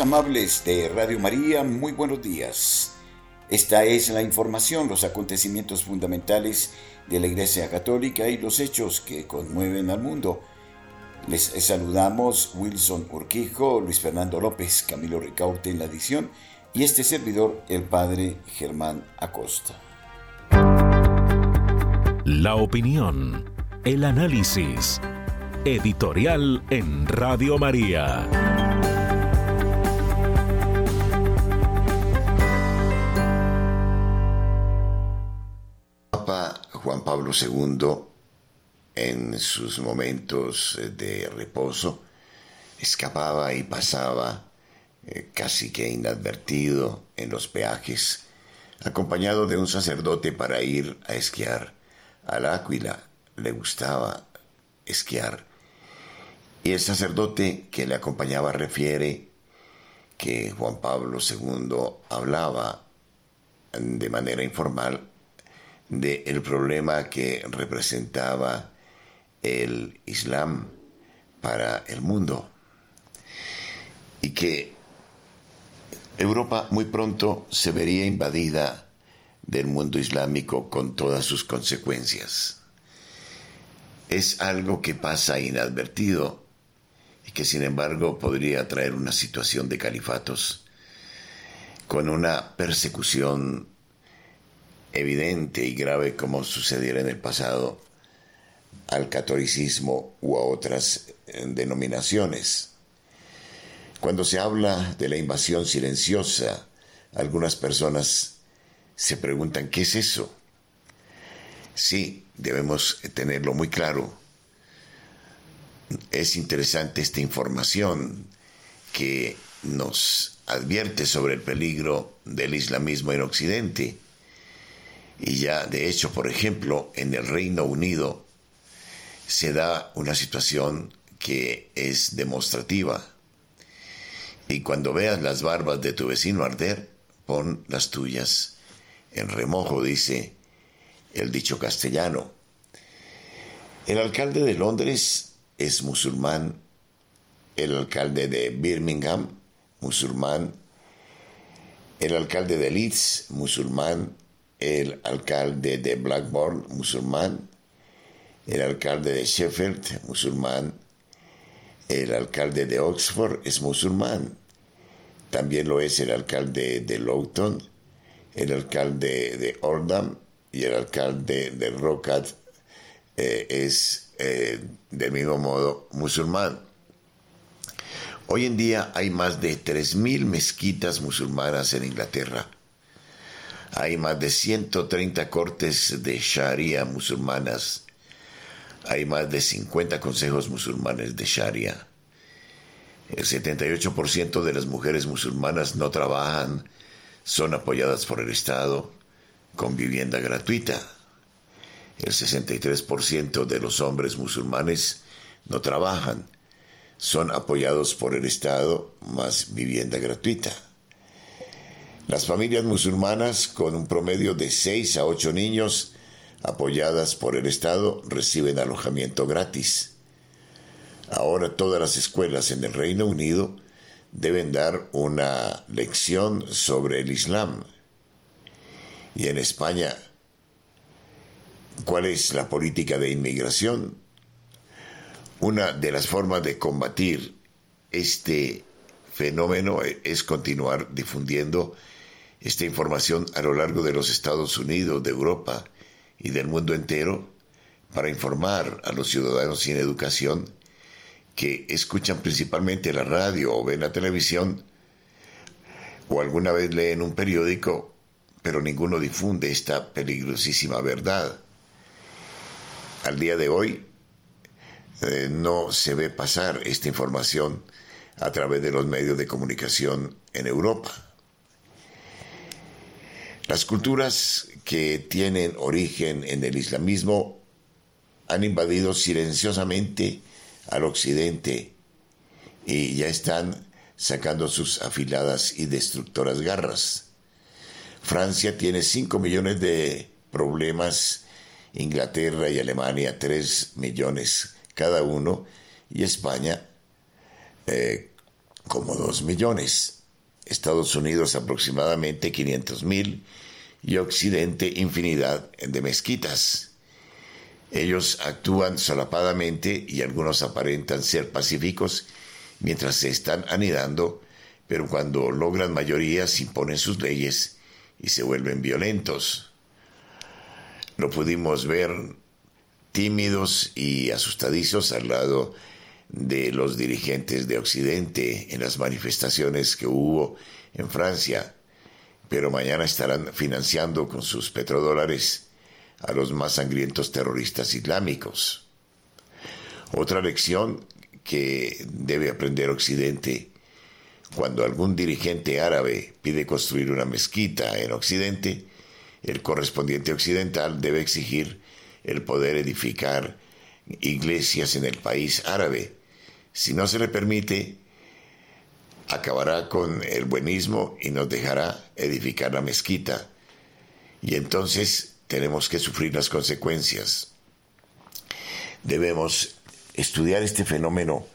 Amables de Radio María, muy buenos días. Esta es la información, los acontecimientos fundamentales de la Iglesia Católica y los hechos que conmueven al mundo. Les saludamos Wilson Urquijo, Luis Fernando López, Camilo Ricaurte en la edición y este servidor, el Padre Germán Acosta. La opinión, el análisis, editorial en Radio María. Juan Pablo II, en sus momentos de reposo, escapaba y pasaba eh, casi que inadvertido en los peajes, acompañado de un sacerdote para ir a esquiar. Al Áquila le gustaba esquiar. Y el sacerdote que le acompañaba refiere que Juan Pablo II hablaba de manera informal del problema que representaba el Islam para el mundo y que Europa muy pronto se vería invadida del mundo islámico con todas sus consecuencias. Es algo que pasa inadvertido y que sin embargo podría traer una situación de califatos con una persecución evidente y grave como sucediera en el pasado al catolicismo u a otras eh, denominaciones. Cuando se habla de la invasión silenciosa, algunas personas se preguntan, ¿qué es eso? Sí, debemos tenerlo muy claro. Es interesante esta información que nos advierte sobre el peligro del islamismo en Occidente y ya, de hecho, por ejemplo, en el Reino Unido se da una situación que es demostrativa. Y cuando veas las barbas de tu vecino arder, pon las tuyas en remojo, dice el dicho castellano. El alcalde de Londres es musulmán, el alcalde de Birmingham, musulmán, el alcalde de Leeds, musulmán, el alcalde de Blackburn, musulmán, el alcalde de Sheffield, musulmán, el alcalde de Oxford es musulmán, también lo es el alcalde de Lowton, el alcalde de Oldham y el alcalde de Rockham eh, es eh, del mismo modo musulmán. Hoy en día hay más de 3.000 mezquitas musulmanas en Inglaterra hay más de 130 cortes de Sharia musulmanas. Hay más de 50 consejos musulmanes de Sharia. El 78% de las mujeres musulmanas no trabajan, son apoyadas por el Estado con vivienda gratuita. El 63% de los hombres musulmanes no trabajan, son apoyados por el Estado más vivienda gratuita. Las familias musulmanas, con un promedio de 6 a 8 niños, apoyadas por el Estado, reciben alojamiento gratis. Ahora todas las escuelas en el Reino Unido deben dar una lección sobre el Islam. Y en España, ¿cuál es la política de inmigración? Una de las formas de combatir este fenómeno es continuar difundiendo esta información a lo largo de los Estados Unidos, de Europa y del mundo entero para informar a los ciudadanos sin educación que escuchan principalmente la radio o ven la televisión o alguna vez leen un periódico, pero ninguno difunde esta peligrosísima verdad. Al día de hoy eh, no se ve pasar esta información a través de los medios de comunicación en Europa. Las culturas que tienen origen en el islamismo han invadido silenciosamente al occidente y ya están sacando sus afiladas y destructoras garras. Francia tiene 5 millones de problemas, Inglaterra y Alemania 3 millones cada uno y España eh, como 2 millones. Estados Unidos aproximadamente 500 mil y Occidente infinidad de mezquitas. Ellos actúan solapadamente y algunos aparentan ser pacíficos mientras se están anidando, pero cuando logran mayorías imponen sus leyes y se vuelven violentos. Lo pudimos ver tímidos y asustadizos al lado de los dirigentes de Occidente en las manifestaciones que hubo en Francia, pero mañana estarán financiando con sus petrodólares a los más sangrientos terroristas islámicos. Otra lección que debe aprender Occidente cuando algún dirigente árabe pide construir una mezquita en Occidente, el correspondiente occidental debe exigir el poder edificar iglesias en el país árabe. Si no se le permite, acabará con el buenismo y nos dejará edificar la mezquita. Y entonces tenemos que sufrir las consecuencias. Debemos estudiar este fenómeno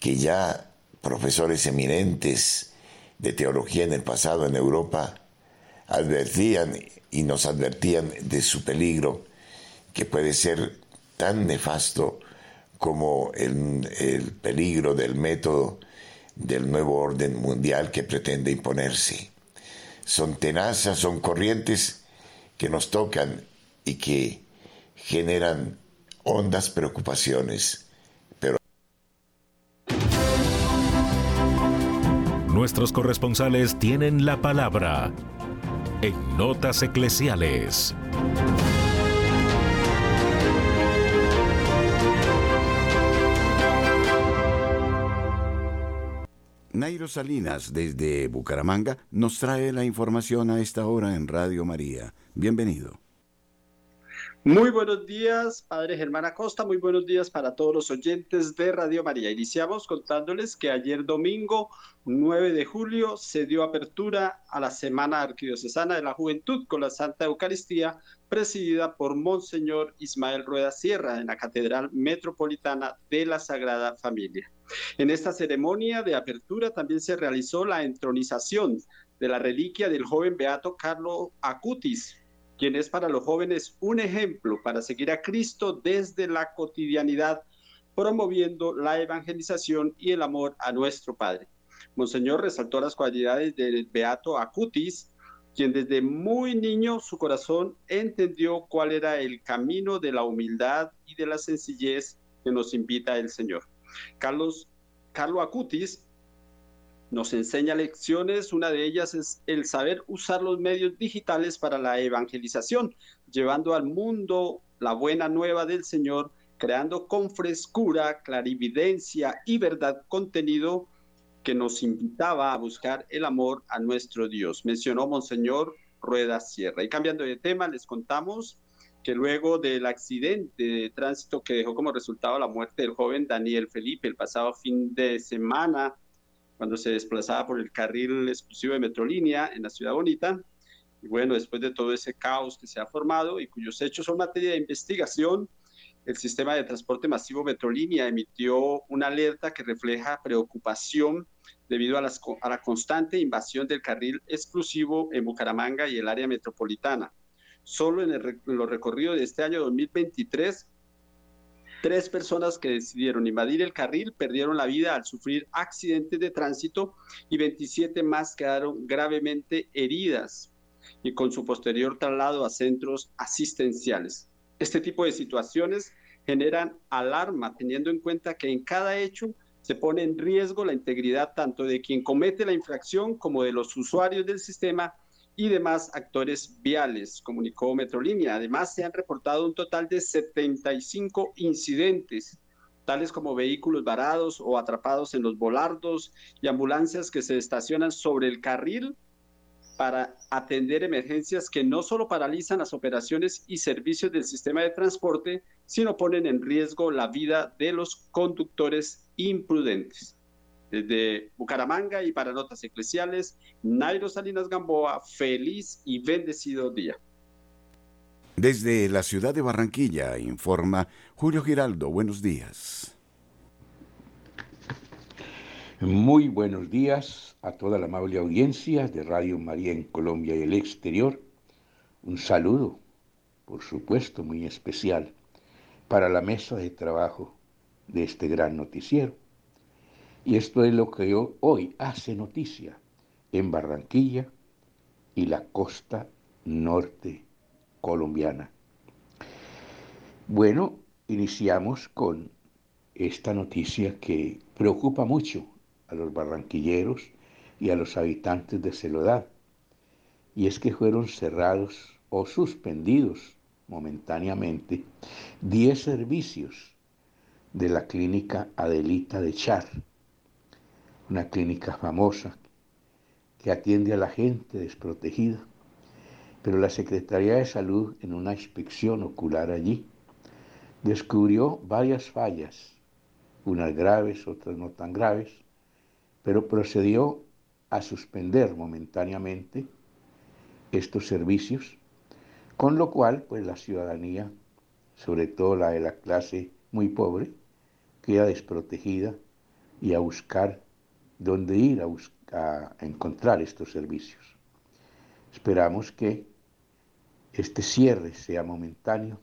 que ya profesores eminentes de teología en el pasado en Europa advertían y nos advertían de su peligro, que puede ser tan nefasto como el, el peligro del método del nuevo orden mundial que pretende imponerse. Son tenazas, son corrientes que nos tocan y que generan hondas preocupaciones Nuestros corresponsales tienen la palabra en Notas Eclesiales. Nairo Salinas, desde Bucaramanga, nos trae la información a esta hora en Radio María. Bienvenido. Muy buenos días, Padre Germán Acosta. Muy buenos días para todos los oyentes de Radio María. Iniciamos contándoles que ayer domingo 9 de julio se dio apertura a la Semana Arquidiocesana de la Juventud con la Santa Eucaristía presidida por Monseñor Ismael Rueda Sierra en la Catedral Metropolitana de la Sagrada Familia. En esta ceremonia de apertura también se realizó la entronización de la reliquia del joven beato Carlo Acutis, quien es para los jóvenes un ejemplo para seguir a Cristo desde la cotidianidad, promoviendo la evangelización y el amor a nuestro Padre. Monseñor resaltó las cualidades del Beato Acutis, quien desde muy niño su corazón entendió cuál era el camino de la humildad y de la sencillez que nos invita el Señor. Carlos, Carlo Acutis nos enseña lecciones, una de ellas es el saber usar los medios digitales para la evangelización, llevando al mundo la buena nueva del Señor, creando con frescura, clarividencia y verdad contenido que nos invitaba a buscar el amor a nuestro Dios. Mencionó Monseñor Rueda Sierra. Y cambiando de tema, les contamos que luego del accidente de tránsito que dejó como resultado la muerte del joven Daniel Felipe el pasado fin de semana, cuando se desplazaba por el carril exclusivo de Metrolínea en la Ciudad Bonita. Y bueno, después de todo ese caos que se ha formado y cuyos hechos son materia de investigación, el sistema de transporte masivo Metrolínea emitió una alerta que refleja preocupación debido a, la constante invasión del carril exclusivo en Bucaramanga y el área metropolitana. Solo en, el, en los recorridos de este año 2023 Tres personas que decidieron invadir el carril perdieron la vida al sufrir accidentes de tránsito y 27 más quedaron gravemente heridas y con su posterior traslado a centros asistenciales. Este tipo de situaciones generan alarma teniendo en cuenta que en cada hecho se pone en riesgo la integridad tanto de quien comete la infracción como de los usuarios del sistema y demás actores viales, comunicó Metrolínea. Además, se han reportado un total de 75 incidentes tales como vehículos varados o atrapados en los volardos y ambulancias que se estacionan sobre el carril para atender emergencias que no solo paralizan las operaciones y servicios del sistema de transporte, sino ponen en riesgo la vida de los conductores imprudentes. Desde Bucaramanga y para Notas Eclesiales, Nairo Salinas Gamboa, feliz y bendecido día. Desde la ciudad de Barranquilla, informa Julio Giraldo. Buenos días. Muy buenos días a toda la amable audiencia de Radio María en Colombia y el exterior. Un saludo, por supuesto, muy especial para la mesa de trabajo de este gran noticiero. Y esto es lo que hoy hace noticia en Barranquilla y la costa norte colombiana. Bueno, iniciamos con esta noticia que preocupa mucho a los barranquilleros y a los habitantes de Celodad, y es que fueron cerrados o suspendidos momentáneamente 10 servicios de la clínica Adelita de Char, una clínica famosa que atiende a la gente desprotegida pero la Secretaría de Salud, en una inspección ocular allí, descubrió varias fallas, unas graves, otras no tan graves, pero procedió a suspender momentáneamente estos servicios, con lo cual pues la ciudadanía, sobre todo la de la clase muy pobre, queda desprotegida y a buscar dónde ir a, a encontrar estos servicios. Esperamos que este cierre sea momentáneo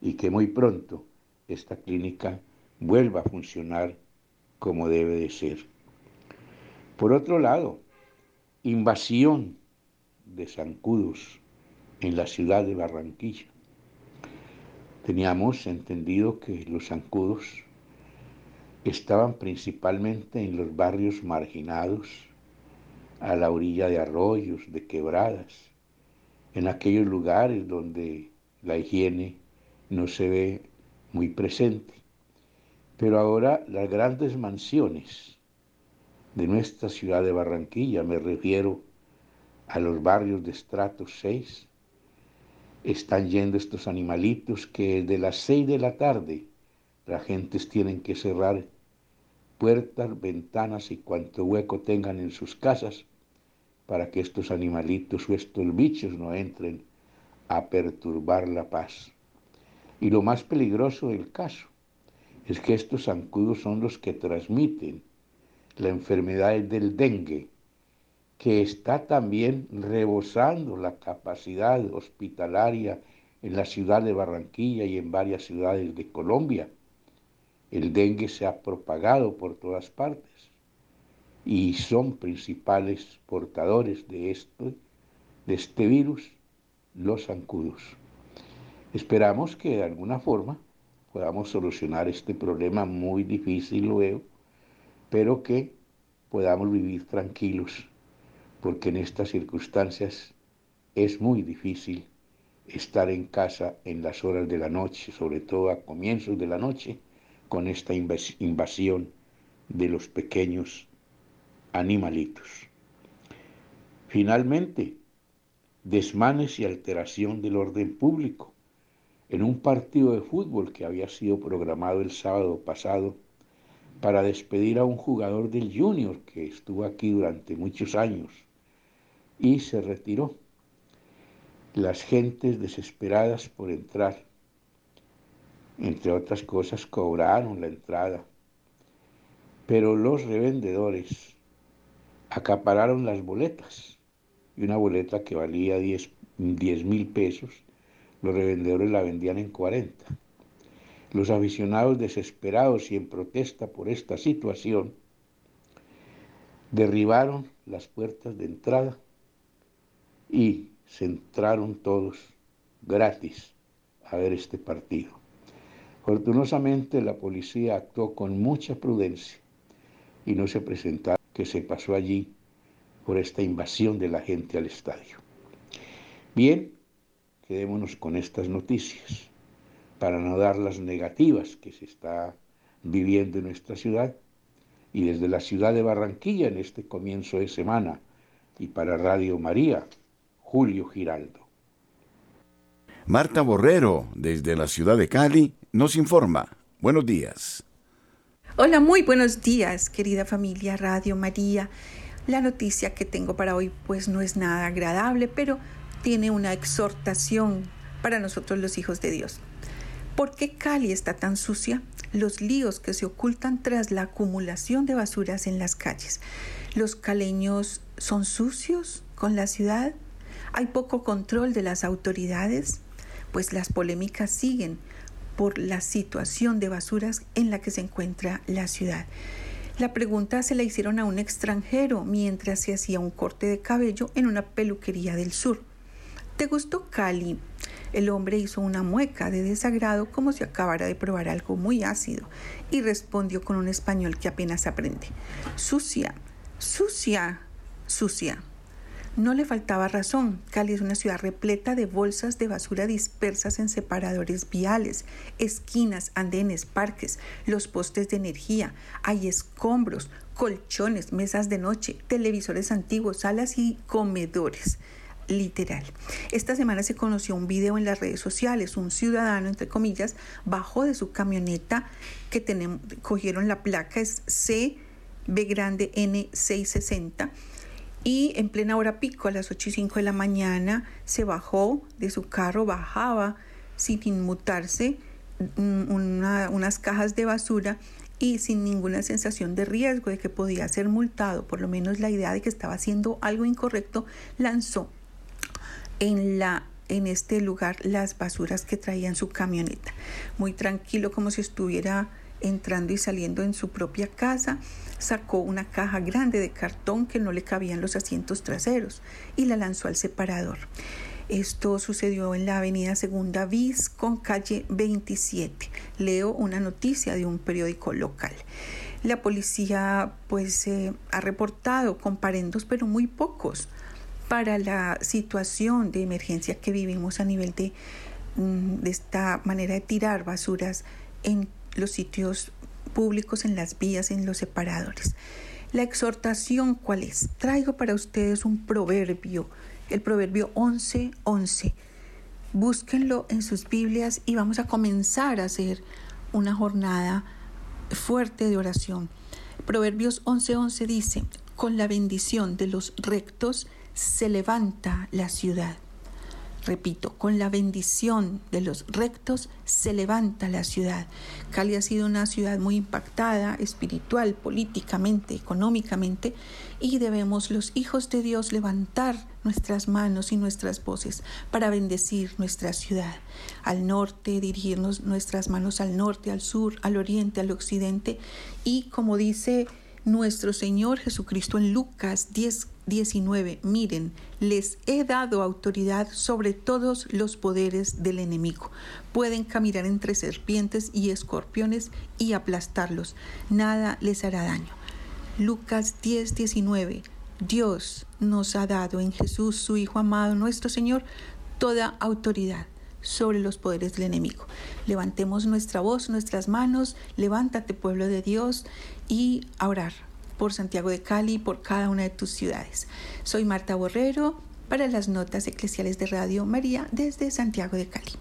y que muy pronto esta clínica vuelva a funcionar como debe de ser. Por otro lado, invasión de zancudos en la ciudad de Barranquilla. Teníamos entendido que los zancudos estaban principalmente en los barrios marginados, a la orilla de arroyos, de quebradas, en aquellos lugares donde la higiene no se ve muy presente. Pero ahora las grandes mansiones de nuestra ciudad de Barranquilla, me refiero a los barrios de estrato 6, están yendo estos animalitos que desde las 6 de la tarde las gentes tienen que cerrar puertas, ventanas y cuanto hueco tengan en sus casas para que estos animalitos o estos bichos no entren a perturbar la paz. Y lo más peligroso del caso es que estos zancudos son los que transmiten la enfermedad del dengue, que está también rebosando la capacidad hospitalaria en la ciudad de Barranquilla y en varias ciudades de Colombia. El dengue se ha propagado por todas partes y son principales portadores de, de este virus los zancudos. Esperamos que de alguna forma podamos solucionar este problema muy difícil luego, pero que podamos vivir tranquilos, porque en estas circunstancias es muy difícil estar en casa en las horas de la noche, sobre todo a comienzos de la noche, con esta invasión de los pequeños animalitos. Finalmente, desmanes y alteración del orden público. En un partido de fútbol que había sido programado el sábado pasado para despedir a un jugador del Junior que estuvo aquí durante muchos años y se retiró. Las gentes desesperadas por entrar, entre otras cosas, cobraron la entrada, pero los revendedores acapararon las boletas. Y una boleta que valía 10 mil pesos, los revendedores la vendían en 40. Los aficionados desesperados y en protesta por esta situación, derribaron las puertas de entrada y se entraron todos gratis a ver este partido. Fortunosamente la policía actuó con mucha prudencia y no se presentaron que se pasó allí por esta invasión de la gente al estadio. Bien, quedémonos con estas noticias para no dar las negativas que se está viviendo en nuestra ciudad y desde la ciudad de Barranquilla en este comienzo de semana y para Radio María, Julio Giraldo. Marta Borrero, desde la ciudad de Cali, nos informa. Buenos días. Hola, muy buenos días, querida familia Radio María. La noticia que tengo para hoy pues no es nada agradable, pero tiene una exhortación para nosotros los hijos de Dios. ¿Por qué Cali está tan sucia? Los líos que se ocultan tras la acumulación de basuras en las calles. ¿Los caleños son sucios con la ciudad? ¿Hay poco control de las autoridades? Pues las polémicas siguen por la situación de basuras en la que se encuentra la ciudad. La pregunta se la hicieron a un extranjero mientras se hacía un corte de cabello en una peluquería del sur. ¿Te gustó Cali? El hombre hizo una mueca de desagrado como si acabara de probar algo muy ácido y respondió con un español que apenas aprende. Sucia, sucia, sucia. No le faltaba razón. Cali es una ciudad repleta de bolsas de basura dispersas en separadores viales, esquinas, andenes, parques, los postes de energía. Hay escombros, colchones, mesas de noche, televisores antiguos, salas y comedores literal. Esta semana se conoció un video en las redes sociales. Un ciudadano, entre comillas, bajó de su camioneta que tenemos, cogieron la placa, es CB grande N660 y en plena hora pico, a las 8 y 5 de la mañana, se bajó de su carro, bajaba sin inmutarse mm, unas cajas de basura y sin ninguna sensación de riesgo de que podía ser multado, por lo menos la idea de que estaba haciendo algo incorrecto, lanzó en la en este lugar las basuras que traía en su camioneta. Muy tranquilo como si estuviera entrando y saliendo en su propia casa sacó una caja grande de cartón que no le cabían los asientos traseros y la lanzó al separador. Esto sucedió en la avenida Segunda Bis con calle 27. Leo una noticia de un periódico local. La policía pues eh, ha reportado comparendos pero muy pocos para la situación de emergencia que vivimos a nivel de, mm, de esta manera de tirar basuras en los sitios públicos, en las vías, en los separadores. La exhortación, ¿cuál es? Traigo para ustedes un proverbio, el proverbio 11:11. 11. Búsquenlo en sus Biblias y vamos a comenzar a hacer una jornada fuerte de oración. Proverbios 11:11 11 dice, con la bendición de los rectos se levanta la ciudad. Repito, con la bendición de los rectos se levanta la ciudad. Cali ha sido una ciudad muy impactada espiritual, políticamente, económicamente, y debemos los hijos de Dios levantar nuestras manos y nuestras voces para bendecir nuestra ciudad. Al norte, dirigirnos nuestras manos al norte, al sur, al oriente, al occidente, y como dice nuestro Señor Jesucristo en Lucas 10, 19. Miren, les he dado autoridad sobre todos los poderes del enemigo. Pueden caminar entre serpientes y escorpiones y aplastarlos. Nada les hará daño. Lucas 10, 19. Dios nos ha dado en Jesús, su Hijo amado, nuestro Señor, toda autoridad sobre los poderes del enemigo. Levantemos nuestra voz, nuestras manos, levántate pueblo de Dios y orar por Santiago de Cali y por cada una de tus ciudades. Soy Marta Borrero para las notas eclesiales de Radio María desde Santiago de Cali.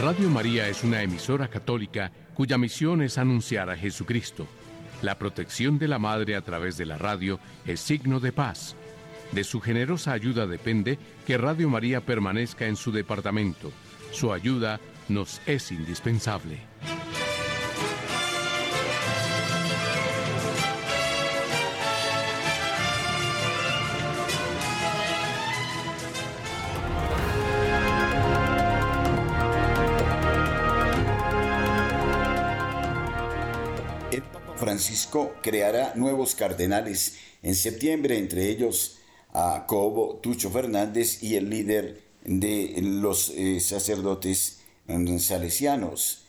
Radio María es una emisora católica cuya misión es anunciar a Jesucristo la protección de la madre a través de la radio es signo de paz. De su generosa ayuda depende que Radio María permanezca en su departamento. Su ayuda nos es indispensable. Francisco creará nuevos cardenales en septiembre, entre ellos a Cobo Tucho Fernández y el líder de los eh, sacerdotes mm, salesianos.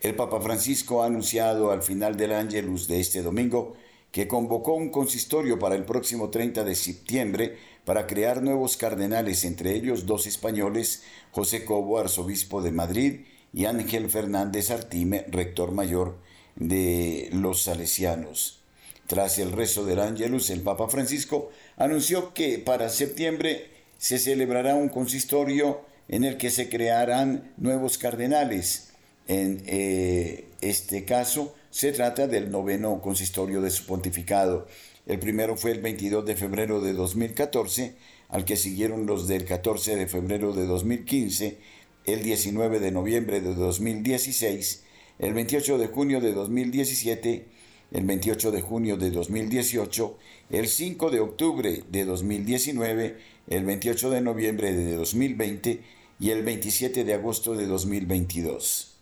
El Papa Francisco ha anunciado al final del Ángelus de este domingo que convocó un consistorio para el próximo 30 de septiembre para crear nuevos cardenales, entre ellos dos españoles, José Cobo, arzobispo de Madrid, y Ángel Fernández Artime, rector mayor de los salesianos. Tras el rezo del Ángelus, el Papa Francisco anunció que para septiembre se celebrará un consistorio en el que se crearán nuevos cardenales. En eh, este caso, se trata del noveno consistorio de su pontificado. El primero fue el 22 de febrero de 2014, al que siguieron los del 14 de febrero de 2015, el 19 de noviembre de 2016, el 28 de junio de 2017, el 28 de junio de 2018, el 5 de octubre de 2019, el 28 de noviembre de 2020 y el 27 de agosto de 2022.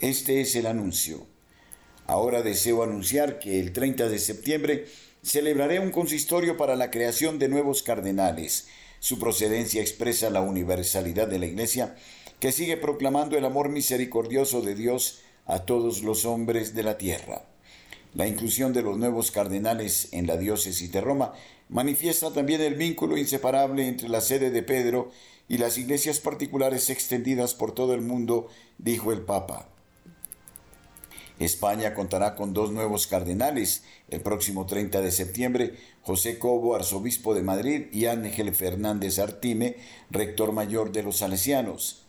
Este es el anuncio. Ahora deseo anunciar que el 30 de septiembre celebraré un consistorio para la creación de nuevos cardenales. Su procedencia expresa la universalidad de la Iglesia, que sigue proclamando el amor misericordioso de Dios a todos los hombres de la tierra. La inclusión de los nuevos cardenales en la diócesis de Roma manifiesta también el vínculo inseparable entre la sede de Pedro y las iglesias particulares extendidas por todo el mundo, dijo el Papa. España contará con dos nuevos cardenales el próximo 30 de septiembre, José Cobo, arzobispo de Madrid, y Ángel Fernández Artime, rector mayor de los salesianos.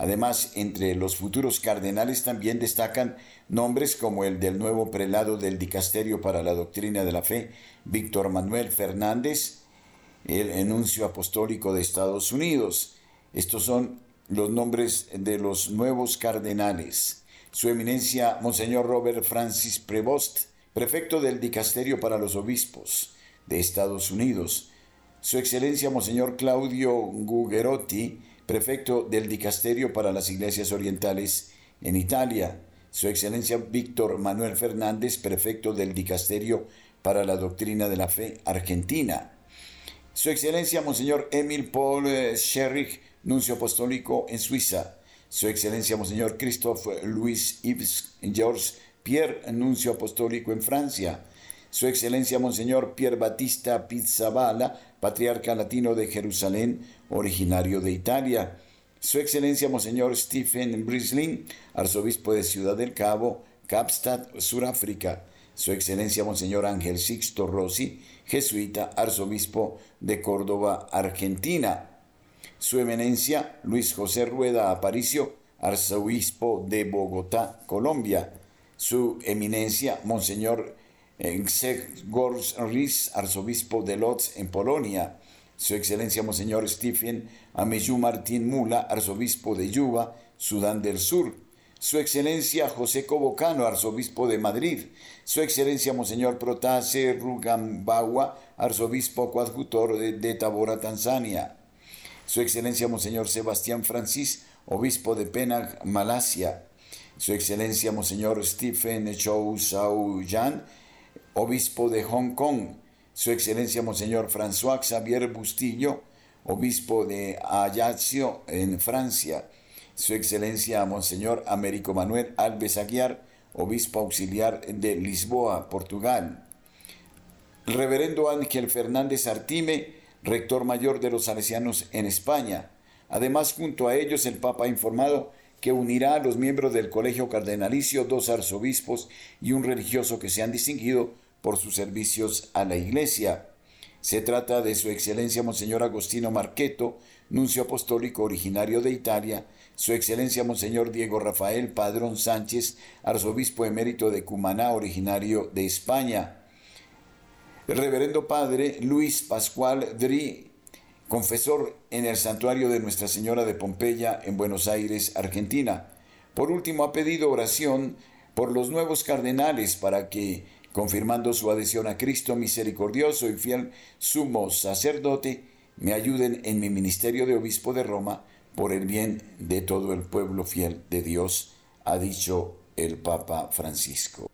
Además, entre los futuros cardenales también destacan nombres como el del nuevo prelado del Dicasterio para la Doctrina de la Fe, Víctor Manuel Fernández, el enuncio apostólico de Estados Unidos. Estos son los nombres de los nuevos cardenales. Su eminencia, Monseñor Robert Francis Prevost, prefecto del Dicasterio para los Obispos de Estados Unidos. Su Excelencia, Monseñor Claudio Gugerotti, prefecto del Dicasterio para las Iglesias Orientales en Italia. Su Excelencia Víctor Manuel Fernández, prefecto del Dicasterio para la Doctrina de la Fe Argentina. Su Excelencia Monseñor Emil Paul Scherrich, nuncio apostólico en Suiza. Su Excelencia Monseñor Christophe Louis Yves Georges Pierre, nuncio apostólico en Francia. Su Excelencia Monseñor Pierre Batista Pizzabala, patriarca latino de Jerusalén, originario de Italia. Su Excelencia Monseñor Stephen Brislin, arzobispo de Ciudad del Cabo, Kapstad, Suráfrica. Su Excelencia Monseñor Ángel Sixto Rossi, jesuita, arzobispo de Córdoba, Argentina. Su Eminencia Luis José Rueda Aparicio, arzobispo de Bogotá, Colombia. Su Eminencia Monseñor Grzegorz Riz, arzobispo de Lodz, en Polonia. Su Excelencia Monseñor Stephen Ameyu Martín Mula, arzobispo de Yuba, Sudán del Sur. Su Excelencia José Cobocano, arzobispo de Madrid. Su Excelencia Monseñor Protase Rugambawa, arzobispo coadjutor de, Tabora, Tanzania. Su Excelencia Monseñor Sebastián Francis, obispo de Penang, Malasia. Su Excelencia Monseñor Stephen Chou Sao Yan, obispo de Hong Kong. Su Excelencia Monseñor François Xavier Bustillo, obispo de Ajaccio en Francia. Su Excelencia Monseñor Américo Manuel Alves Aguiar, obispo auxiliar de Lisboa, Portugal. El reverendo Ángel Fernández Artime, rector mayor de los salesianos en España. Además, junto a ellos, el Papa ha informado que unirá a los miembros del Colegio Cardenalicio dos arzobispos y un religioso que se han distinguido por sus servicios a la Iglesia. Se trata de Su Excelencia Monseñor Agostino Marqueto, nuncio apostólico originario de Italia, Su Excelencia Monseñor Diego Rafael Padrón Sánchez, arzobispo emérito de Cumaná, originario de España, el reverendo padre Luis Pascual Dri, confesor en el santuario de Nuestra Señora de Pompeya en Buenos Aires, Argentina. Por último, ha pedido oración por los nuevos cardenales para que, confirmando su adhesión a Cristo misericordioso y fiel sumo sacerdote, me ayuden en mi ministerio de obispo de Roma por el bien de todo el pueblo fiel de Dios, ha dicho el Papa Francisco.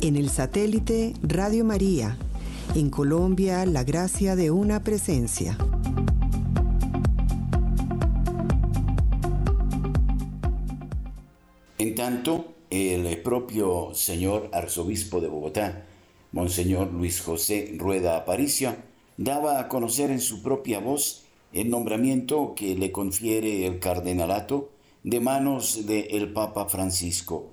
En el satélite Radio María, en Colombia, la gracia de una presencia. En tanto, el propio señor arzobispo de Bogotá, Monseñor Luis José Rueda Aparicio, daba a conocer en su propia voz el nombramiento que le confiere el cardenalato de manos del Papa Francisco.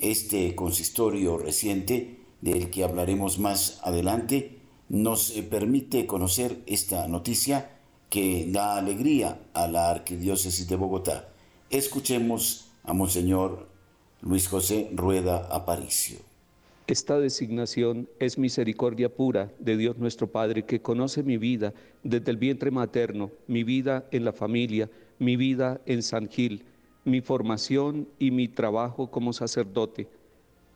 Este consistorio reciente, del que hablaremos más adelante, nos permite conocer esta noticia que da alegría a la Arquidiócesis de Bogotá. Escuchemos a Monseñor Luis José Rueda Aparicio. Esta designación es misericordia pura de Dios nuestro Padre, que conoce mi vida desde el vientre materno, mi vida en la familia, mi vida en San Gil, mi formación y mi trabajo como sacerdote.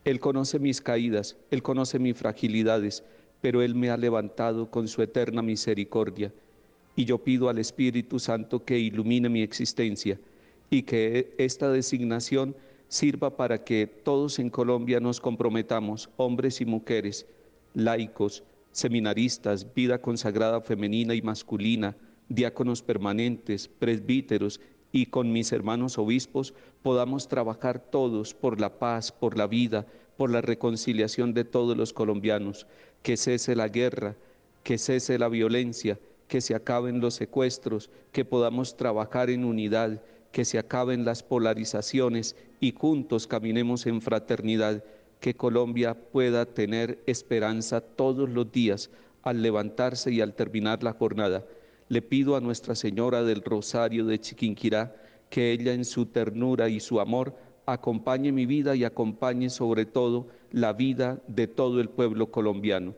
Él conoce mis caídas, Él conoce mis fragilidades, pero Él me ha levantado con su eterna misericordia. Y yo pido al Espíritu Santo que ilumine mi existencia y que esta designación sirva para que todos en Colombia nos comprometamos, hombres y mujeres, laicos, seminaristas, vida consagrada femenina y masculina, diáconos permanentes, presbíteros y con mis hermanos obispos podamos trabajar todos por la paz, por la vida, por la reconciliación de todos los colombianos, que cese la guerra, que cese la violencia, que se acaben los secuestros, que podamos trabajar en unidad, que se acaben las polarizaciones y juntos caminemos en fraternidad, que Colombia pueda tener esperanza todos los días al levantarse y al terminar la jornada. Le pido a Nuestra Señora del Rosario de Chiquinquirá que ella en su ternura y su amor acompañe mi vida y acompañe sobre todo la vida de todo el pueblo colombiano.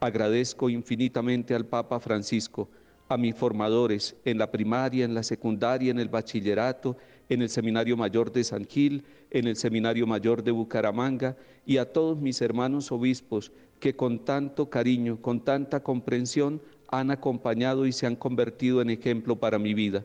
Agradezco infinitamente al Papa Francisco, a mis formadores en la primaria, en la secundaria, en el bachillerato, en el Seminario Mayor de San Gil, en el Seminario Mayor de Bucaramanga y a todos mis hermanos obispos que con tanto cariño, con tanta comprensión han acompañado y se han convertido en ejemplo para mi vida.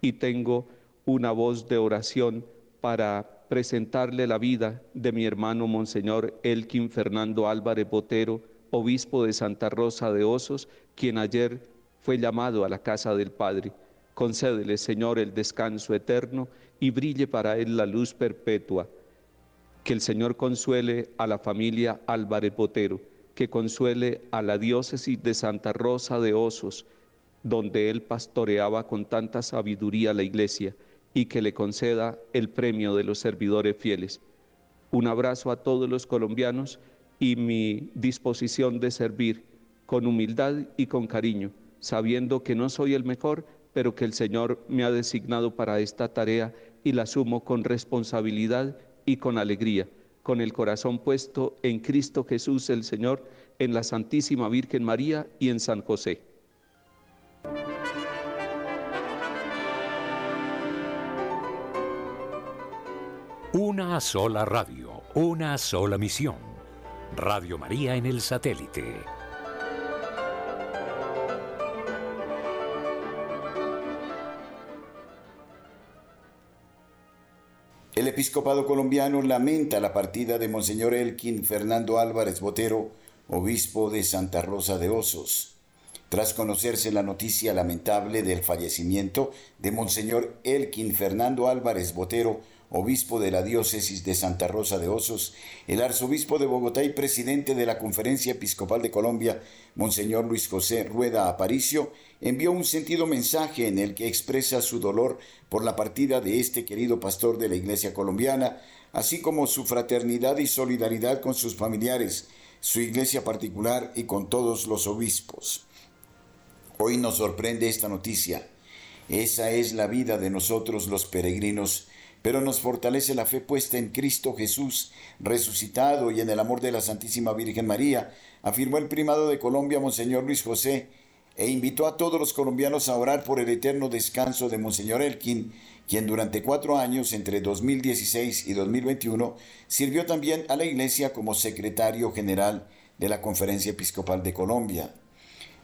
Y tengo una voz de oración para presentarle la vida de mi hermano Monseñor Elkin Fernando Álvarez Botero, obispo de Santa Rosa de Osos, quien ayer fue llamado a la casa del Padre. Concédele, Señor, el descanso eterno y brille para él la luz perpetua. Que el Señor consuele a la familia Álvarez Botero, que consuele a la diócesis de Santa Rosa de Osos, donde él pastoreaba con tanta sabiduría la iglesia y que le conceda el premio de los servidores fieles. Un abrazo a todos los colombianos y mi disposición de servir con humildad y con cariño, sabiendo que no soy el mejor, pero que el Señor me ha designado para esta tarea y la asumo con responsabilidad y con alegría, con el corazón puesto en Cristo Jesús el Señor, en la Santísima Virgen María y en San José. Una sola radio, una sola misión. Radio María en el satélite. El episcopado colombiano lamenta la partida de Monseñor Elkin Fernando Álvarez Botero, obispo de Santa Rosa de Osos. Tras conocerse la noticia lamentable del fallecimiento de Monseñor Elkin Fernando Álvarez Botero, obispo de la diócesis de Santa Rosa de Osos, el arzobispo de Bogotá y presidente de la Conferencia Episcopal de Colombia, Monseñor Luis José Rueda Aparicio, envió un sentido mensaje en el que expresa su dolor por la partida de este querido pastor de la Iglesia colombiana, así como su fraternidad y solidaridad con sus familiares, su iglesia particular y con todos los obispos. Hoy nos sorprende esta noticia. Esa es la vida de nosotros los peregrinos pero nos fortalece la fe puesta en Cristo Jesús, resucitado y en el amor de la Santísima Virgen María, afirmó el primado de Colombia, Monseñor Luis José, e invitó a todos los colombianos a orar por el eterno descanso de Monseñor Elkin, quien durante cuatro años, entre 2016 y 2021, sirvió también a la Iglesia como secretario general de la Conferencia Episcopal de Colombia.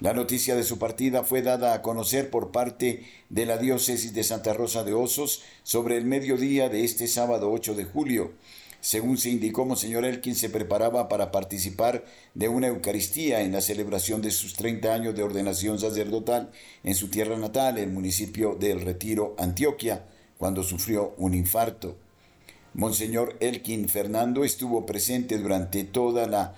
La noticia de su partida fue dada a conocer por parte de la diócesis de Santa Rosa de Osos sobre el mediodía de este sábado 8 de julio. Según se indicó, Monseñor Elkin se preparaba para participar de una Eucaristía en la celebración de sus 30 años de ordenación sacerdotal en su tierra natal, el municipio del Retiro, Antioquia, cuando sufrió un infarto. Monseñor Elkin Fernando estuvo presente durante toda la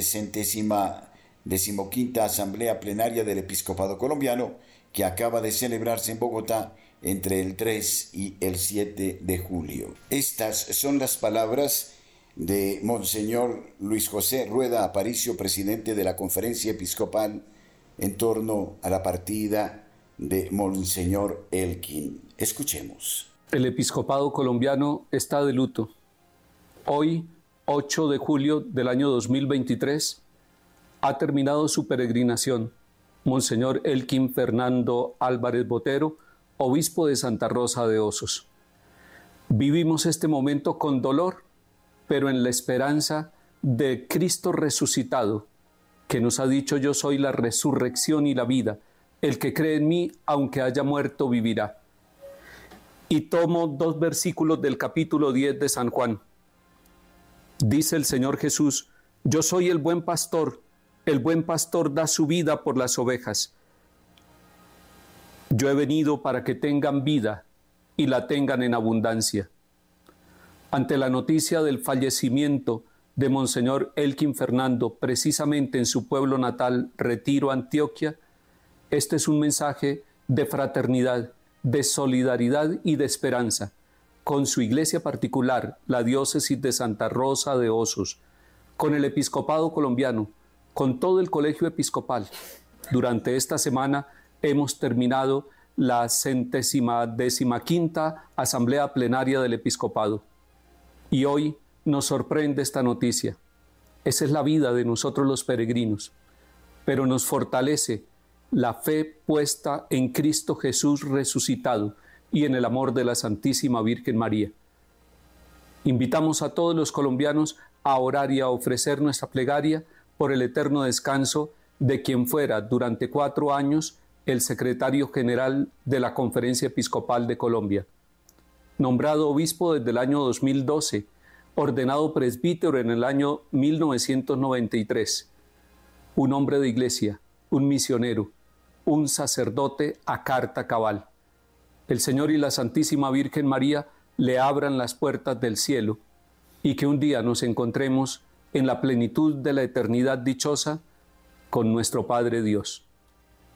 centésima decimoquinta Asamblea Plenaria del Episcopado Colombiano que acaba de celebrarse en Bogotá entre el 3 y el 7 de julio. Estas son las palabras de Monseñor Luis José Rueda Aparicio, presidente de la Conferencia Episcopal, en torno a la partida de Monseñor Elkin. Escuchemos. El episcopado colombiano está de luto. Hoy, 8 de julio del año 2023, ha terminado su peregrinación. Monseñor Elkin Fernando Álvarez Botero, obispo de Santa Rosa de Osos. Vivimos este momento con dolor, pero en la esperanza de Cristo resucitado, que nos ha dicho yo soy la resurrección y la vida, el que cree en mí, aunque haya muerto, vivirá. Y tomo dos versículos del capítulo 10 de San Juan. Dice el Señor Jesús, yo soy el buen pastor, el buen pastor da su vida por las ovejas. Yo he venido para que tengan vida y la tengan en abundancia. Ante la noticia del fallecimiento de Monseñor Elkin Fernando, precisamente en su pueblo natal, Retiro, Antioquia, este es un mensaje de fraternidad, de solidaridad y de esperanza con su iglesia particular, la diócesis de Santa Rosa de Osos, con el episcopado colombiano, con todo el colegio episcopal. Durante esta semana hemos terminado la centésima décima quinta asamblea plenaria del episcopado. Y hoy nos sorprende esta noticia. Esa es la vida de nosotros los peregrinos, pero nos fortalece la fe puesta en Cristo Jesús resucitado y en el amor de la Santísima Virgen María. Invitamos a todos los colombianos a orar y a ofrecer nuestra plegaria por el eterno descanso de quien fuera durante cuatro años el secretario general de la Conferencia Episcopal de Colombia. Nombrado obispo desde el año 2012, ordenado presbítero en el año 1993, un hombre de iglesia, un misionero, un sacerdote a carta cabal. El Señor y la Santísima Virgen María le abran las puertas del cielo y que un día nos encontremos en la plenitud de la eternidad dichosa con nuestro Padre Dios.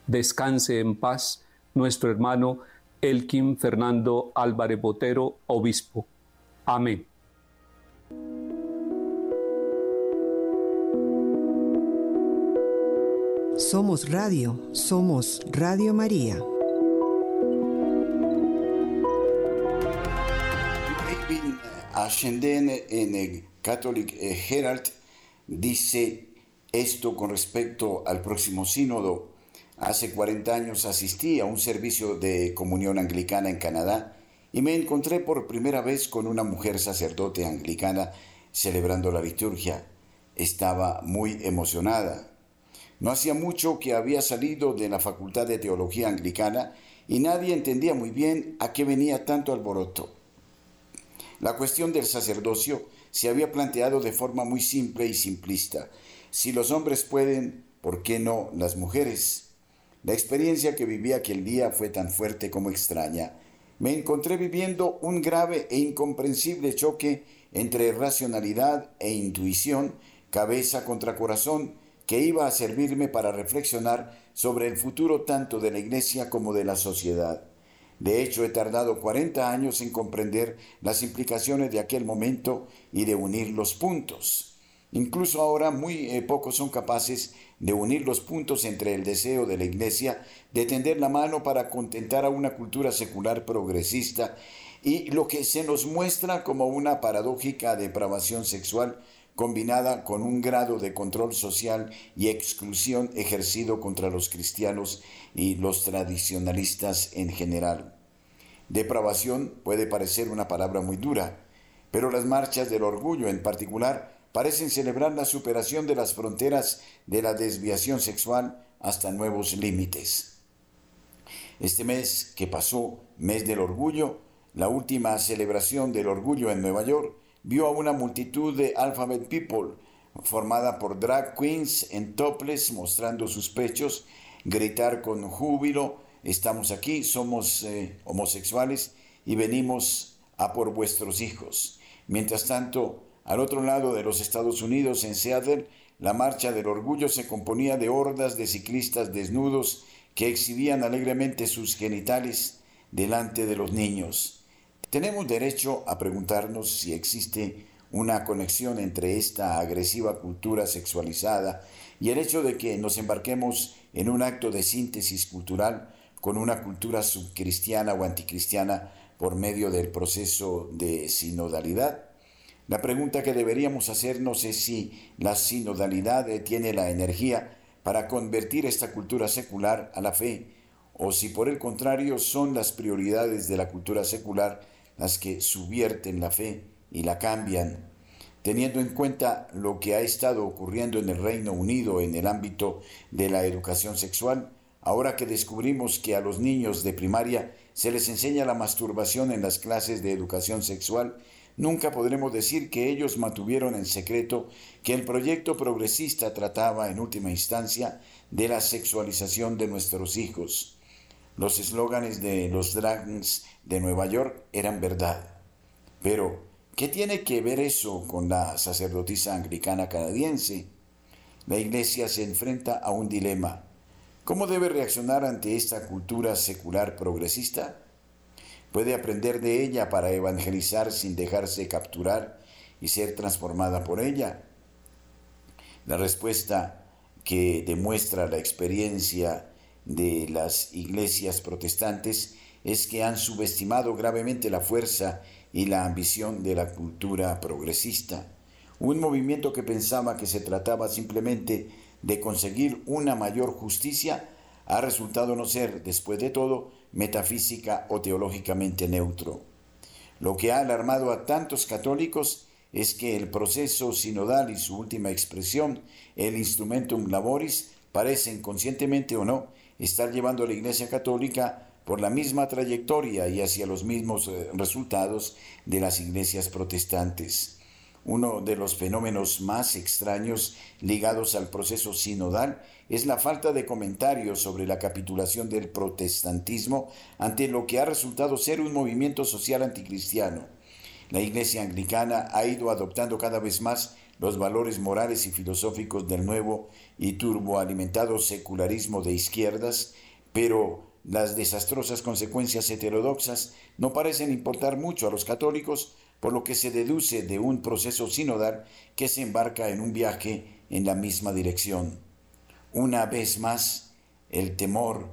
Descanse en paz nuestro hermano Elkin Fernando Álvarez Botero, obispo. Amén. Somos Radio, somos Radio María. Ashenden en el Catholic Herald dice esto con respecto al próximo sínodo. Hace 40 años asistí a un servicio de comunión anglicana en Canadá y me encontré por primera vez con una mujer sacerdote anglicana celebrando la liturgia. Estaba muy emocionada. No hacía mucho que había salido de la Facultad de Teología Anglicana y nadie entendía muy bien a qué venía tanto alboroto. La cuestión del sacerdocio se había planteado de forma muy simple y simplista. Si los hombres pueden, ¿por qué no las mujeres? La experiencia que viví aquel día fue tan fuerte como extraña. Me encontré viviendo un grave e incomprensible choque entre racionalidad e intuición, cabeza contra corazón, que iba a servirme para reflexionar sobre el futuro tanto de la Iglesia como de la sociedad. De hecho, he tardado 40 años en comprender las implicaciones de aquel momento y de unir los puntos. Incluso ahora muy eh, pocos son capaces de unir los puntos entre el deseo de la Iglesia de tender la mano para contentar a una cultura secular progresista y lo que se nos muestra como una paradójica depravación sexual combinada con un grado de control social y exclusión ejercido contra los cristianos y los tradicionalistas en general. Depravación puede parecer una palabra muy dura, pero las marchas del orgullo en particular parecen celebrar la superación de las fronteras de la desviación sexual hasta nuevos límites. Este mes que pasó, mes del orgullo, la última celebración del orgullo en Nueva York, vio a una multitud de alphabet people formada por drag queens en topless mostrando sus pechos, gritar con júbilo, estamos aquí, somos eh, homosexuales y venimos a por vuestros hijos. Mientras tanto, al otro lado de los Estados Unidos, en Seattle, la marcha del orgullo se componía de hordas de ciclistas desnudos que exhibían alegremente sus genitales delante de los niños. Tenemos derecho a preguntarnos si existe una conexión entre esta agresiva cultura sexualizada y el hecho de que nos embarquemos en un acto de síntesis cultural con una cultura subcristiana o anticristiana por medio del proceso de sinodalidad. La pregunta que deberíamos hacernos es si la sinodalidad tiene la energía para convertir esta cultura secular a la fe, o si por el contrario son las prioridades de la cultura secular las que subvierten la fe y la cambian. Teniendo en cuenta lo que ha estado ocurriendo en el Reino Unido en el ámbito de la educación sexual, ahora que descubrimos que a los niños de primaria se les enseña la masturbación en las clases de educación sexual, nunca podremos decir que ellos mantuvieron en secreto que el proyecto progresista trataba en última instancia de la sexualización de nuestros hijos. Los eslóganes de los Dragons de Nueva York eran verdad. Pero, ¿qué tiene que ver eso con la sacerdotisa anglicana canadiense? La Iglesia se enfrenta a un dilema. ¿Cómo debe reaccionar ante esta cultura secular progresista? ¿Puede aprender de ella para evangelizar sin dejarse capturar y ser transformada por ella? La respuesta que demuestra la experiencia de las iglesias protestantes es que han subestimado gravemente la fuerza y la ambición de la cultura progresista, un movimiento que pensaba que se trataba simplemente de conseguir una mayor justicia ha resultado no ser, después de todo, metafísica o teológicamente neutro. Lo que ha alarmado a tantos católicos es que el proceso sinodal y su última expresión, el instrumentum laboris, parecen, conscientemente o no, estar llevando a la Iglesia Católica por la misma trayectoria y hacia los mismos eh, resultados de las iglesias protestantes. Uno de los fenómenos más extraños ligados al proceso sinodal es la falta de comentarios sobre la capitulación del protestantismo ante lo que ha resultado ser un movimiento social anticristiano. La Iglesia anglicana ha ido adoptando cada vez más los valores morales y filosóficos del nuevo y turboalimentado secularismo de izquierdas, pero las desastrosas consecuencias heterodoxas no parecen importar mucho a los católicos por lo que se deduce de un proceso sinodal que se embarca en un viaje en la misma dirección. Una vez más, el temor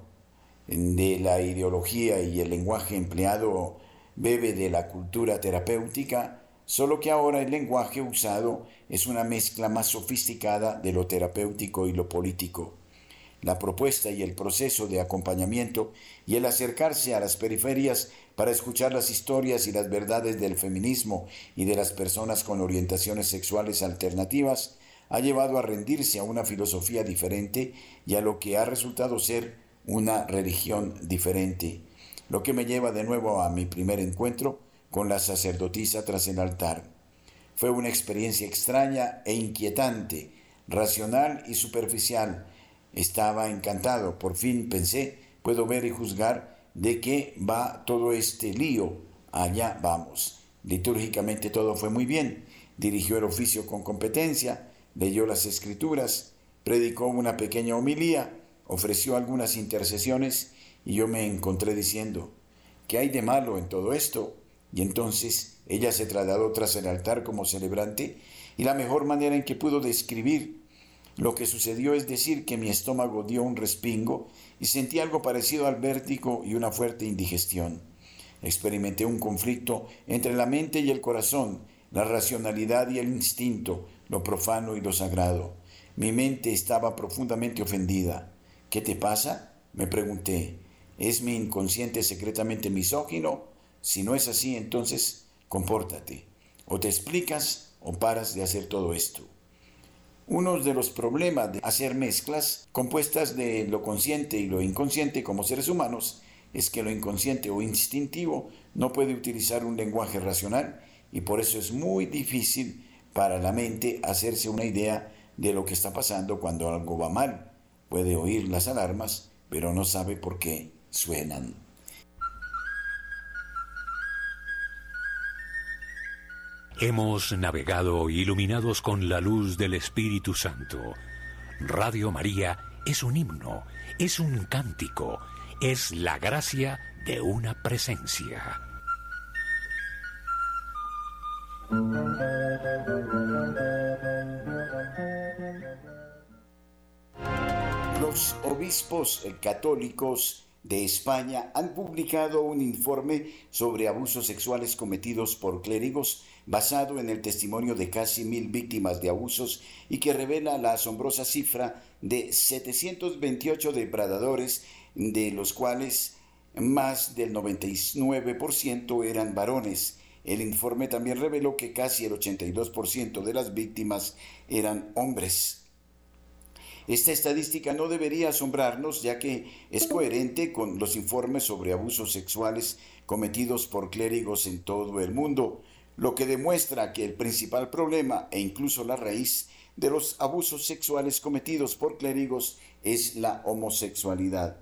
de la ideología y el lenguaje empleado bebe de la cultura terapéutica, solo que ahora el lenguaje usado es una mezcla más sofisticada de lo terapéutico y lo político la propuesta y el proceso de acompañamiento y el acercarse a las periferias para escuchar las historias y las verdades del feminismo y de las personas con orientaciones sexuales alternativas ha llevado a rendirse a una filosofía diferente y a lo que ha resultado ser una religión diferente, lo que me lleva de nuevo a mi primer encuentro con la sacerdotisa tras el altar. Fue una experiencia extraña e inquietante, racional y superficial, estaba encantado, por fin pensé, puedo ver y juzgar de qué va todo este lío. Allá vamos. Litúrgicamente todo fue muy bien. Dirigió el oficio con competencia, leyó las escrituras, predicó una pequeña homilía, ofreció algunas intercesiones y yo me encontré diciendo, ¿qué hay de malo en todo esto? Y entonces ella se trasladó tras el altar como celebrante y la mejor manera en que pudo describir lo que sucedió es decir que mi estómago dio un respingo y sentí algo parecido al vértigo y una fuerte indigestión. Experimenté un conflicto entre la mente y el corazón, la racionalidad y el instinto, lo profano y lo sagrado. Mi mente estaba profundamente ofendida. ¿Qué te pasa? me pregunté. ¿Es mi inconsciente secretamente misógino? Si no es así, entonces compórtate. O te explicas o paras de hacer todo esto. Uno de los problemas de hacer mezclas compuestas de lo consciente y lo inconsciente como seres humanos es que lo inconsciente o instintivo no puede utilizar un lenguaje racional y por eso es muy difícil para la mente hacerse una idea de lo que está pasando cuando algo va mal. Puede oír las alarmas, pero no sabe por qué suenan. Hemos navegado iluminados con la luz del Espíritu Santo. Radio María es un himno, es un cántico, es la gracia de una presencia. Los obispos católicos de España han publicado un informe sobre abusos sexuales cometidos por clérigos basado en el testimonio de casi mil víctimas de abusos y que revela la asombrosa cifra de 728 depredadores, de los cuales más del 99% eran varones. El informe también reveló que casi el 82% de las víctimas eran hombres. Esta estadística no debería asombrarnos ya que es coherente con los informes sobre abusos sexuales cometidos por clérigos en todo el mundo, lo que demuestra que el principal problema e incluso la raíz de los abusos sexuales cometidos por clérigos es la homosexualidad.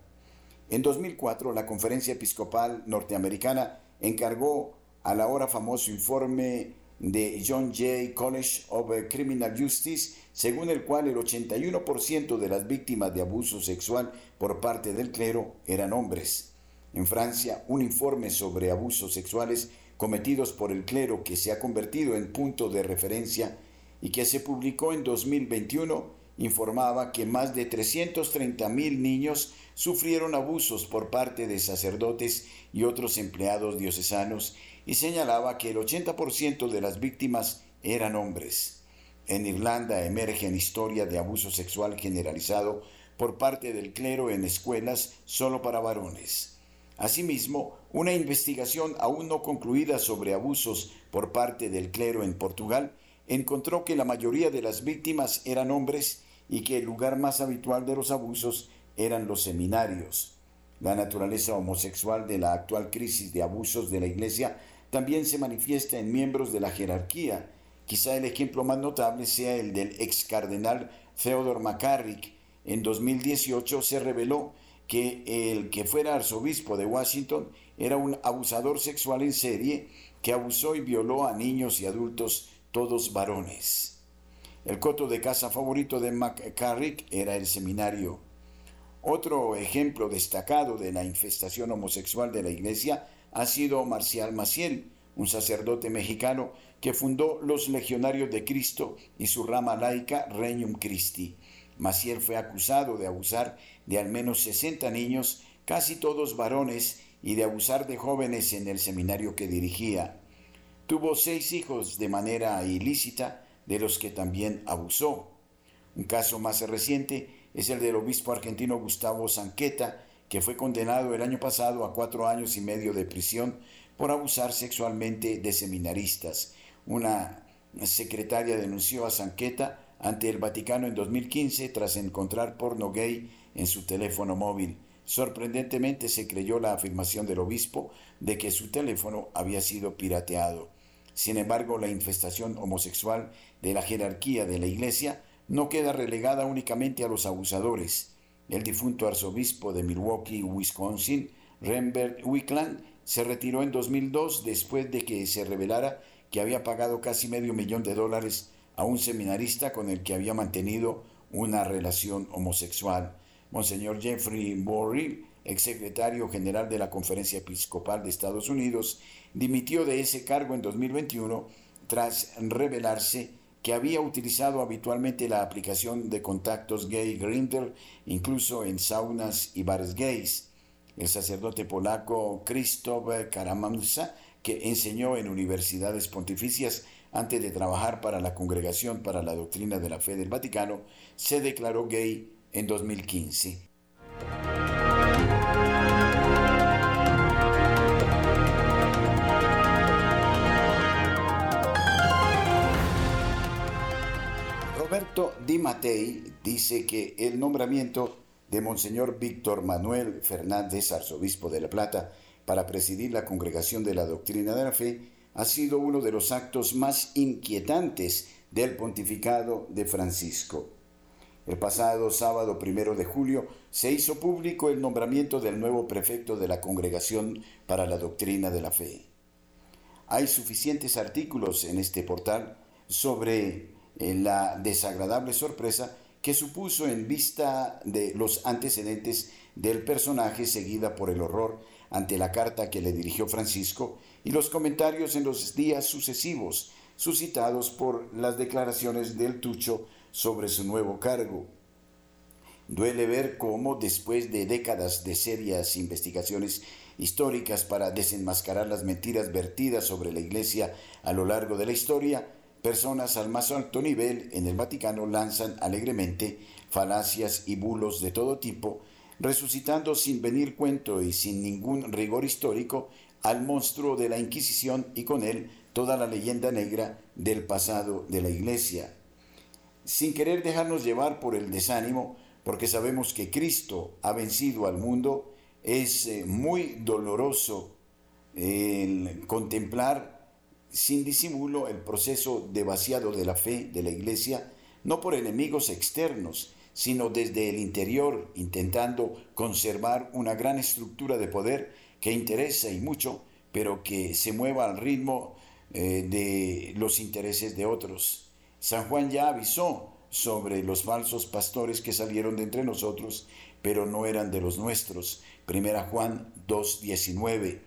En 2004, la Conferencia Episcopal Norteamericana encargó al ahora famoso informe de John Jay College of Criminal Justice, según el cual el 81% de las víctimas de abuso sexual por parte del clero eran hombres. En Francia, un informe sobre abusos sexuales cometidos por el clero que se ha convertido en punto de referencia y que se publicó en 2021 informaba que más de 330 mil niños sufrieron abusos por parte de sacerdotes y otros empleados diocesanos y señalaba que el 80% de las víctimas eran hombres. En Irlanda emergen historias de abuso sexual generalizado por parte del clero en escuelas solo para varones. Asimismo, una investigación aún no concluida sobre abusos por parte del clero en Portugal encontró que la mayoría de las víctimas eran hombres y que el lugar más habitual de los abusos eran los seminarios. La naturaleza homosexual de la actual crisis de abusos de la Iglesia también se manifiesta en miembros de la jerarquía. Quizá el ejemplo más notable sea el del ex cardenal Theodore McCarrick. En 2018 se reveló que el que fuera arzobispo de Washington era un abusador sexual en serie que abusó y violó a niños y adultos, todos varones. El coto de casa favorito de McCarrick era el seminario. Otro ejemplo destacado de la infestación homosexual de la iglesia ha sido Marcial Maciel, un sacerdote mexicano que fundó los Legionarios de Cristo y su rama laica Regnum Christi. Maciel fue acusado de abusar de al menos 60 niños, casi todos varones, y de abusar de jóvenes en el seminario que dirigía. Tuvo seis hijos de manera ilícita, de los que también abusó. Un caso más reciente es el del obispo argentino Gustavo Zanqueta, que fue condenado el año pasado a cuatro años y medio de prisión por abusar sexualmente de seminaristas. Una secretaria denunció a Zanqueta ante el Vaticano en 2015 tras encontrar porno gay en su teléfono móvil. Sorprendentemente se creyó la afirmación del obispo de que su teléfono había sido pirateado. Sin embargo, la infestación homosexual de la jerarquía de la Iglesia no queda relegada únicamente a los abusadores. El difunto arzobispo de Milwaukee, Wisconsin, Rembert Wickland, se retiró en 2002 después de que se revelara que había pagado casi medio millón de dólares a un seminarista con el que había mantenido una relación homosexual. Monseñor Jeffrey Borrell, exsecretario general de la Conferencia Episcopal de Estados Unidos, dimitió de ese cargo en 2021 tras revelarse que había utilizado habitualmente la aplicación de contactos gay Grindr, incluso en saunas y bares gays. El sacerdote polaco Krzysztof Karamansa, que enseñó en universidades pontificias antes de trabajar para la Congregación para la Doctrina de la Fe del Vaticano, se declaró gay en 2015. Roberto Di Mattei dice que el nombramiento de Monseñor Víctor Manuel Fernández, arzobispo de La Plata, para presidir la Congregación de la Doctrina de la Fe, ha sido uno de los actos más inquietantes del pontificado de Francisco. El pasado sábado primero de julio se hizo público el nombramiento del nuevo prefecto de la Congregación para la Doctrina de la Fe. hay suficientes artículos en este portal sobre eh, la desagradable sorpresa que supuso en vista de los antecedentes del personaje seguida por el horror ante la carta que le dirigió Francisco y los comentarios en los días sucesivos suscitados por las declaraciones del Tucho sobre su nuevo cargo. Duele ver cómo, después de décadas de serias investigaciones históricas para desenmascarar las mentiras vertidas sobre la Iglesia a lo largo de la historia, personas al más alto nivel en el Vaticano lanzan alegremente falacias y bulos de todo tipo, resucitando sin venir cuento y sin ningún rigor histórico al monstruo de la Inquisición y con él toda la leyenda negra del pasado de la Iglesia. Sin querer dejarnos llevar por el desánimo, porque sabemos que Cristo ha vencido al mundo, es eh, muy doloroso el contemplar sin disimulo el proceso de vaciado de la fe de la Iglesia, no por enemigos externos, sino desde el interior, intentando conservar una gran estructura de poder que interesa y mucho, pero que se mueva al ritmo eh, de los intereses de otros. San Juan ya avisó sobre los falsos pastores que salieron de entre nosotros, pero no eran de los nuestros. Primera Juan 2.19.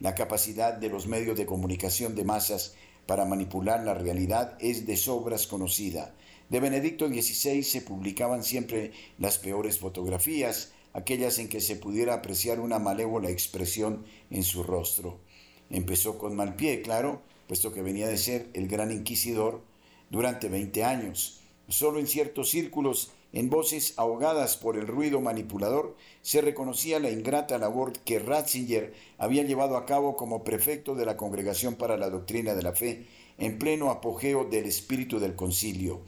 La capacidad de los medios de comunicación de masas para manipular la realidad es de sobras conocida. De Benedicto XVI se publicaban siempre las peores fotografías, aquellas en que se pudiera apreciar una malévola expresión en su rostro. Empezó con mal pie, claro, puesto que venía de ser el gran inquisidor durante 20 años. Solo en ciertos círculos, en voces ahogadas por el ruido manipulador, se reconocía la ingrata labor que Ratzinger había llevado a cabo como prefecto de la Congregación para la Doctrina de la Fe, en pleno apogeo del espíritu del concilio.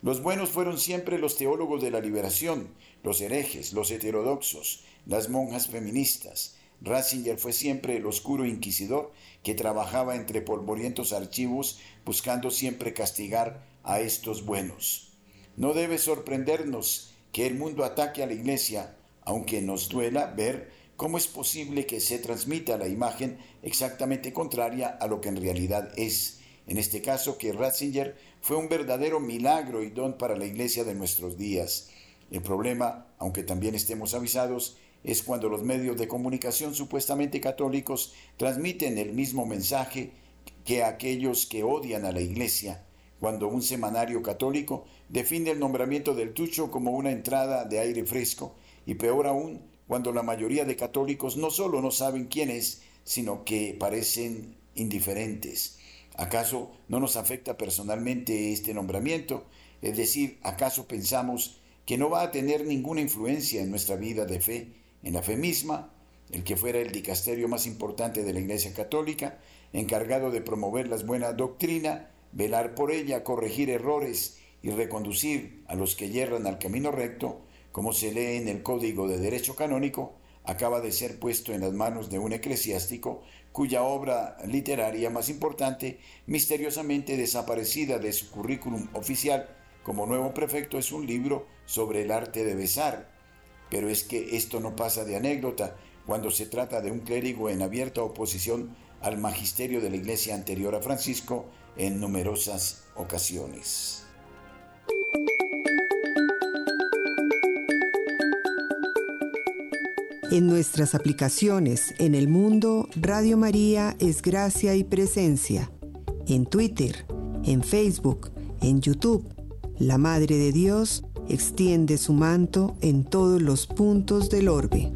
Los buenos fueron siempre los teólogos de la liberación, los herejes, los heterodoxos, las monjas feministas. Ratzinger fue siempre el oscuro inquisidor que trabajaba entre polvorientos archivos buscando siempre castigar a estos buenos. No debe sorprendernos que el mundo ataque a la iglesia, aunque nos duela ver cómo es posible que se transmita la imagen exactamente contraria a lo que en realidad es en este caso que Ratzinger fue un verdadero milagro y don para la iglesia de nuestros días. El problema, aunque también estemos avisados, es cuando los medios de comunicación supuestamente católicos transmiten el mismo mensaje que aquellos que odian a la iglesia, cuando un semanario católico define el nombramiento del Tucho como una entrada de aire fresco, y peor aún, cuando la mayoría de católicos no solo no saben quién es, sino que parecen indiferentes. ¿Acaso no nos afecta personalmente este nombramiento? Es decir, ¿acaso pensamos que no va a tener ninguna influencia en nuestra vida de fe, en la fe misma, el que fuera el dicasterio más importante de la Iglesia Católica, encargado de promover la buena doctrina, velar por ella, corregir errores y reconducir a los que yerran al camino recto, como se lee en el Código de Derecho Canónico, acaba de ser puesto en las manos de un eclesiástico cuya obra literaria más importante, misteriosamente desaparecida de su currículum oficial como nuevo prefecto, es un libro sobre el arte de besar. Pero es que esto no pasa de anécdota cuando se trata de un clérigo en abierta oposición al magisterio de la iglesia anterior a Francisco en numerosas ocasiones. En nuestras aplicaciones en el mundo, Radio María es gracia y presencia. En Twitter, en Facebook, en YouTube, la Madre de Dios extiende su manto en todos los puntos del orbe.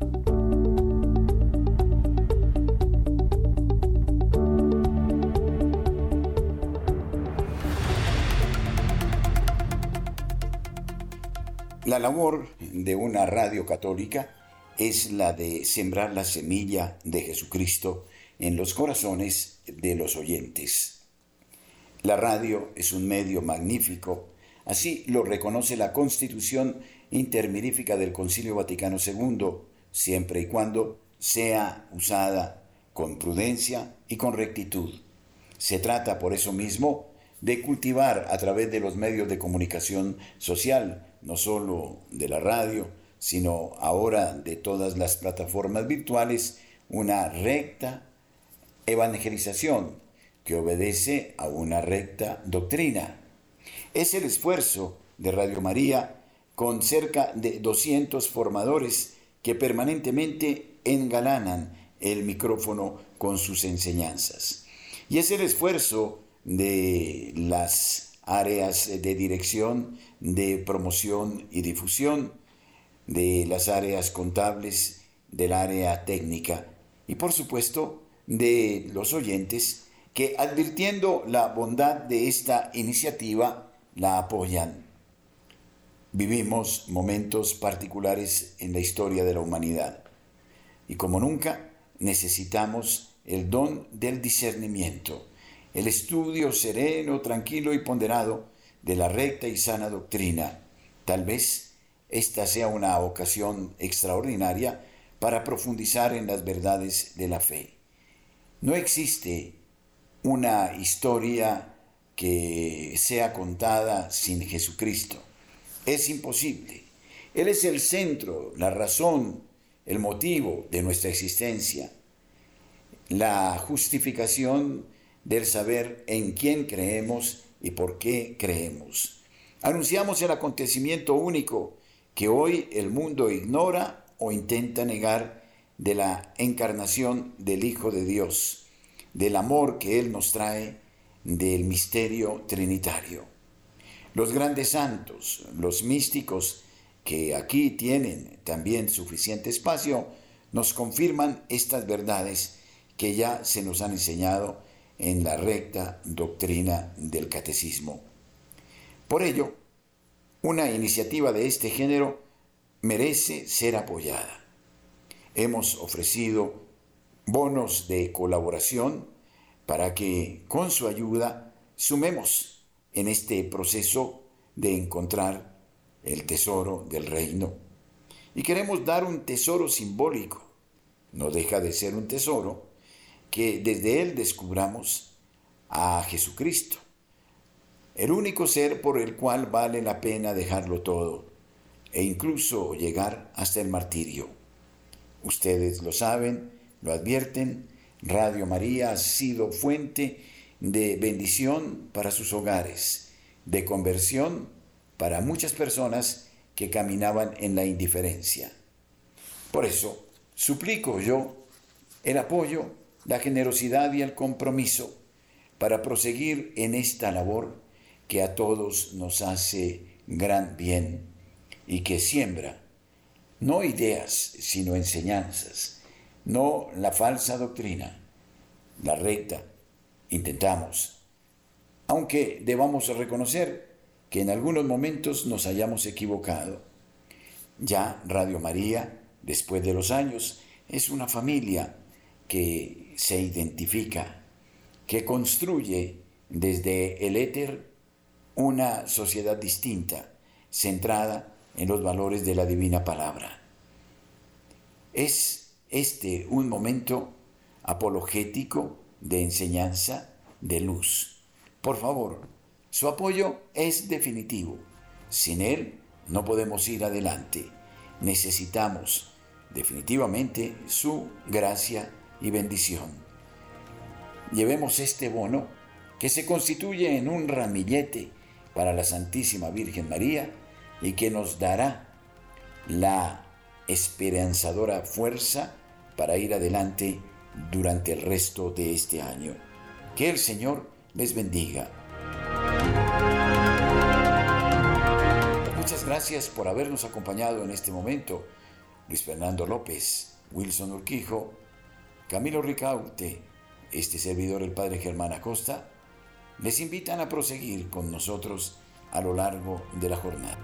La labor de una radio católica es la de sembrar la semilla de Jesucristo en los corazones de los oyentes. La radio es un medio magnífico, así lo reconoce la Constitución intermirífica del Concilio Vaticano II, siempre y cuando sea usada con prudencia y con rectitud. Se trata por eso mismo de cultivar a través de los medios de comunicación social, no solo de la radio, sino ahora de todas las plataformas virtuales, una recta evangelización, que obedece a una recta doctrina. Es el esfuerzo de Radio María con cerca de 200 formadores que permanentemente engalanan el micrófono con sus enseñanzas. Y es el esfuerzo de las áreas de dirección, de promoción y difusión, de las áreas contables, del área técnica y por supuesto de los oyentes que advirtiendo la bondad de esta iniciativa la apoyan. Vivimos momentos particulares en la historia de la humanidad y como nunca necesitamos el don del discernimiento, el estudio sereno, tranquilo y ponderado de la recta y sana doctrina. Tal vez esta sea una ocasión extraordinaria para profundizar en las verdades de la fe. No existe una historia que sea contada sin Jesucristo. Es imposible. Él es el centro, la razón, el motivo de nuestra existencia, la justificación del saber en quién creemos y por qué creemos. Anunciamos el acontecimiento único que hoy el mundo ignora o intenta negar de la encarnación del Hijo de Dios, del amor que Él nos trae, del misterio trinitario. Los grandes santos, los místicos, que aquí tienen también suficiente espacio, nos confirman estas verdades que ya se nos han enseñado en la recta doctrina del catecismo. Por ello, una iniciativa de este género merece ser apoyada. Hemos ofrecido bonos de colaboración para que con su ayuda sumemos en este proceso de encontrar el tesoro del reino. Y queremos dar un tesoro simbólico. No deja de ser un tesoro que desde él descubramos a Jesucristo, el único ser por el cual vale la pena dejarlo todo e incluso llegar hasta el martirio. Ustedes lo saben, lo advierten, Radio María ha sido fuente de bendición para sus hogares, de conversión para muchas personas que caminaban en la indiferencia. Por eso, suplico yo el apoyo, la generosidad y el compromiso para proseguir en esta labor que a todos nos hace gran bien y que siembra no ideas, sino enseñanzas, no la falsa doctrina, la recta. Intentamos, aunque debamos reconocer que en algunos momentos nos hayamos equivocado. Ya Radio María, después de los años, es una familia que se identifica, que construye desde el éter una sociedad distinta, centrada en los valores de la divina palabra. Es este un momento apologético de enseñanza, de luz. Por favor, su apoyo es definitivo. Sin él no podemos ir adelante. Necesitamos definitivamente su gracia y bendición. Llevemos este bono que se constituye en un ramillete para la Santísima Virgen María y que nos dará la esperanzadora fuerza para ir adelante durante el resto de este año. Que el Señor les bendiga. Muchas gracias por habernos acompañado en este momento. Luis Fernando López, Wilson Urquijo, Camilo Ricaute, este servidor el Padre Germán Acosta, les invitan a proseguir con nosotros a lo largo de la jornada.